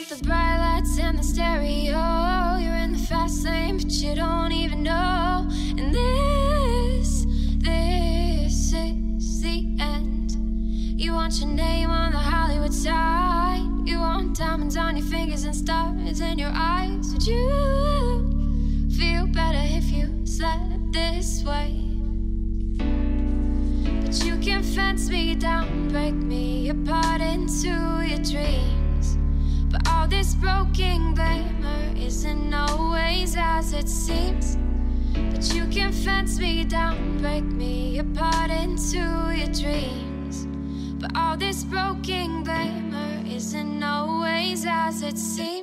want the bright lights and the stereo. You're in the fast lane, but you don't even know. And this, this is the end. You want your name on the Hollywood sign. You want diamonds on your fingers and stars in your eyes. Would you feel better if you slept this way? But you can fence me down, break me apart into your dreams broken glamour isn't always as it seems. But you can fence me down, break me apart into your dreams. But all this broken glamour isn't always as it seems.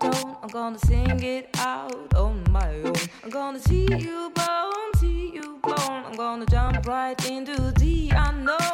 I'm gonna sing it out on my own. I'm gonna see you bone, see you bone. I'm gonna jump right into the unknown.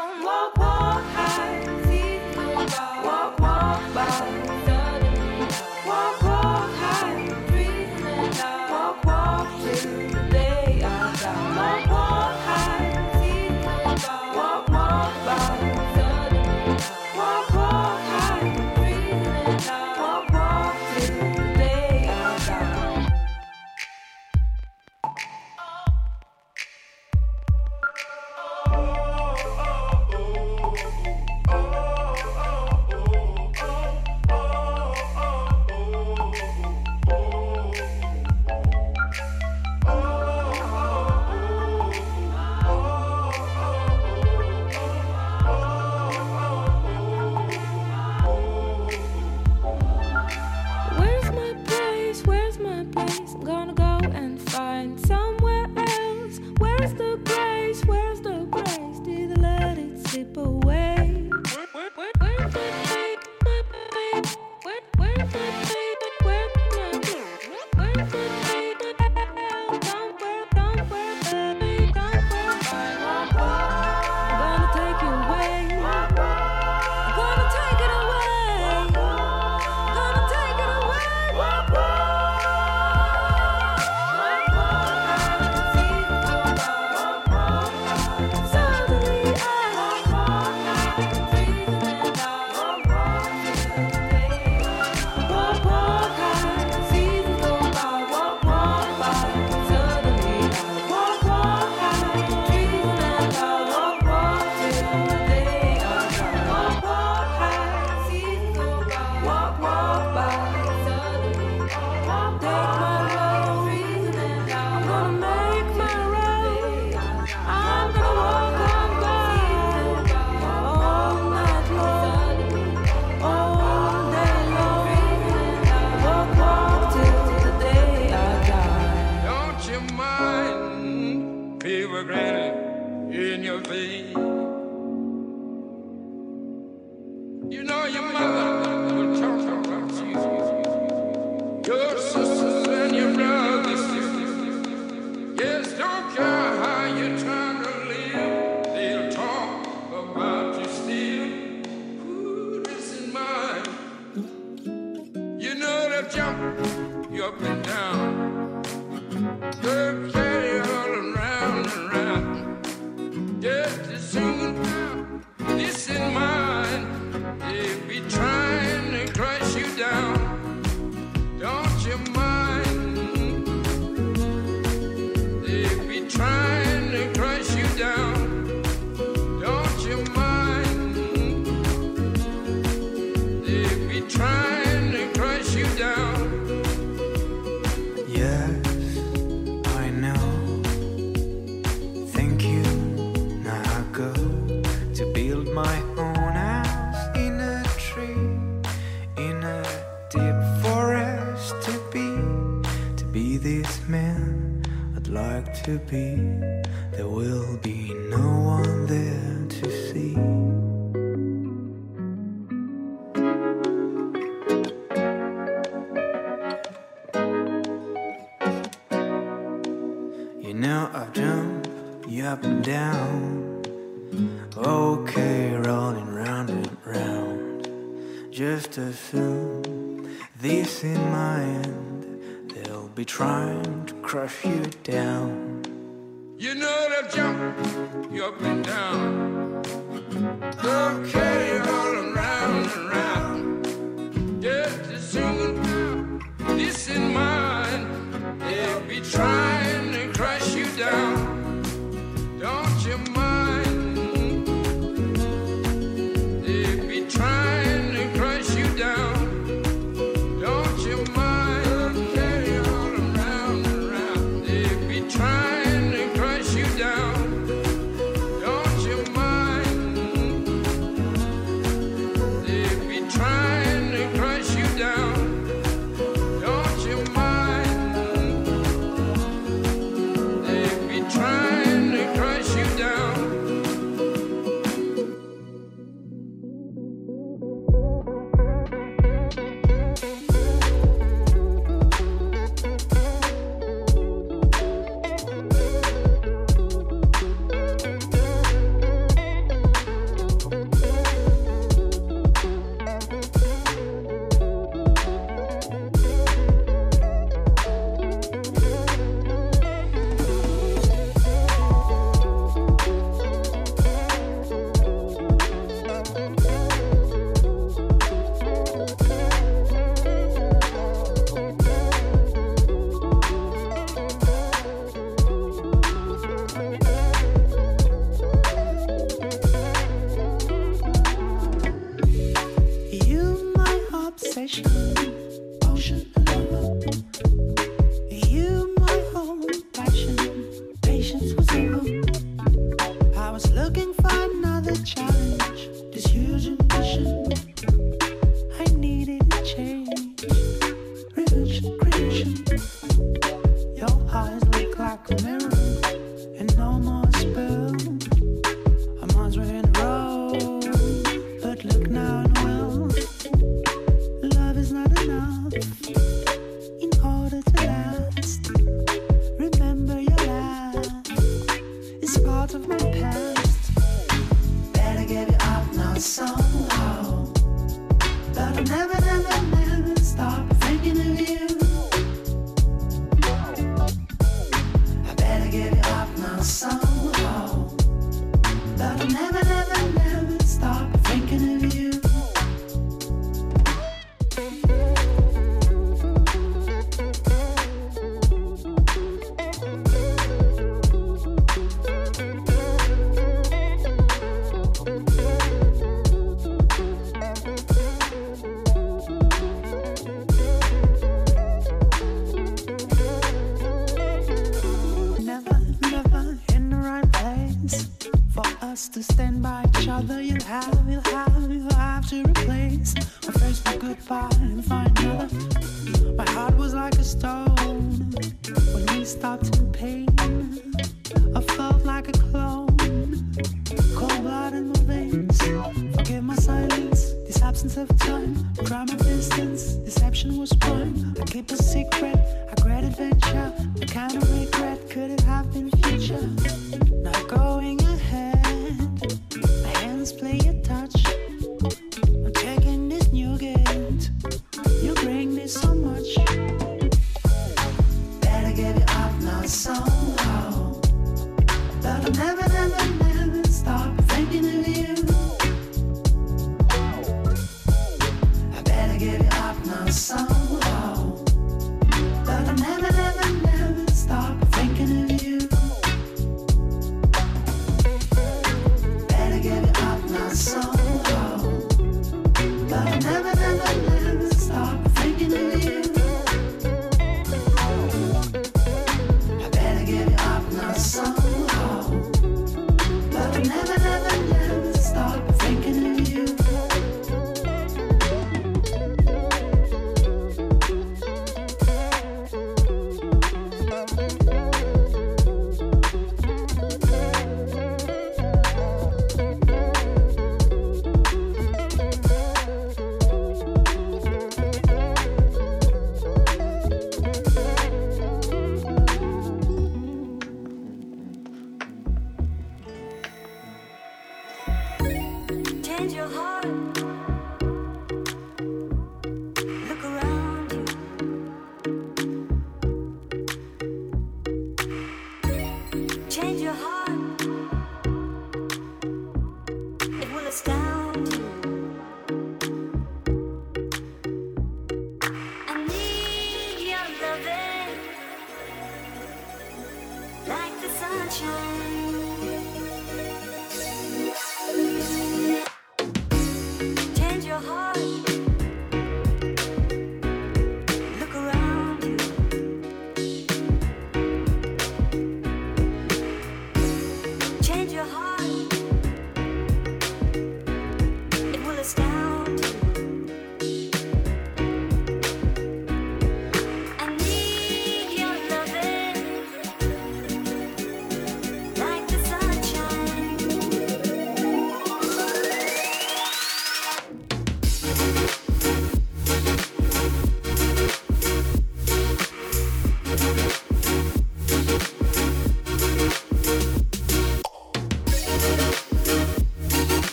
okay rolling round and round. Just assume this in my end. They'll be trying to crush you down. You know they'll jump you up and down. Okay, rolling round and round. Just assume this in mind. They'll be trying to crush you down.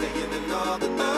stay all another night.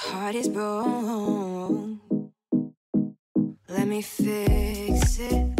heart is broken. Let me fix it.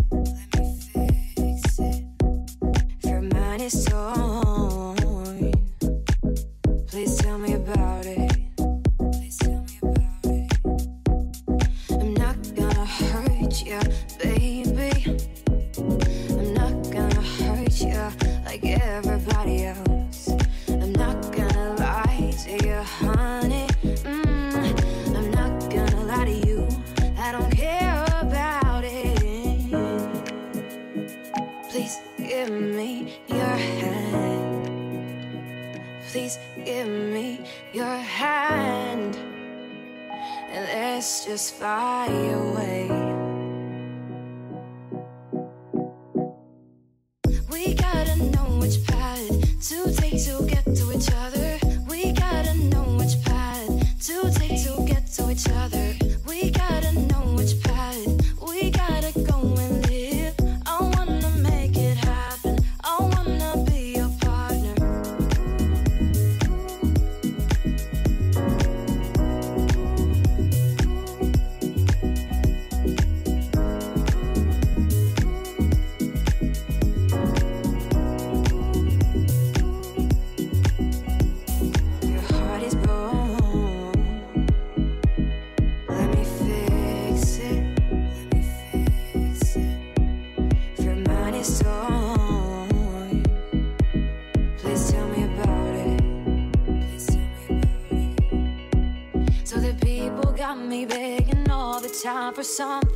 For something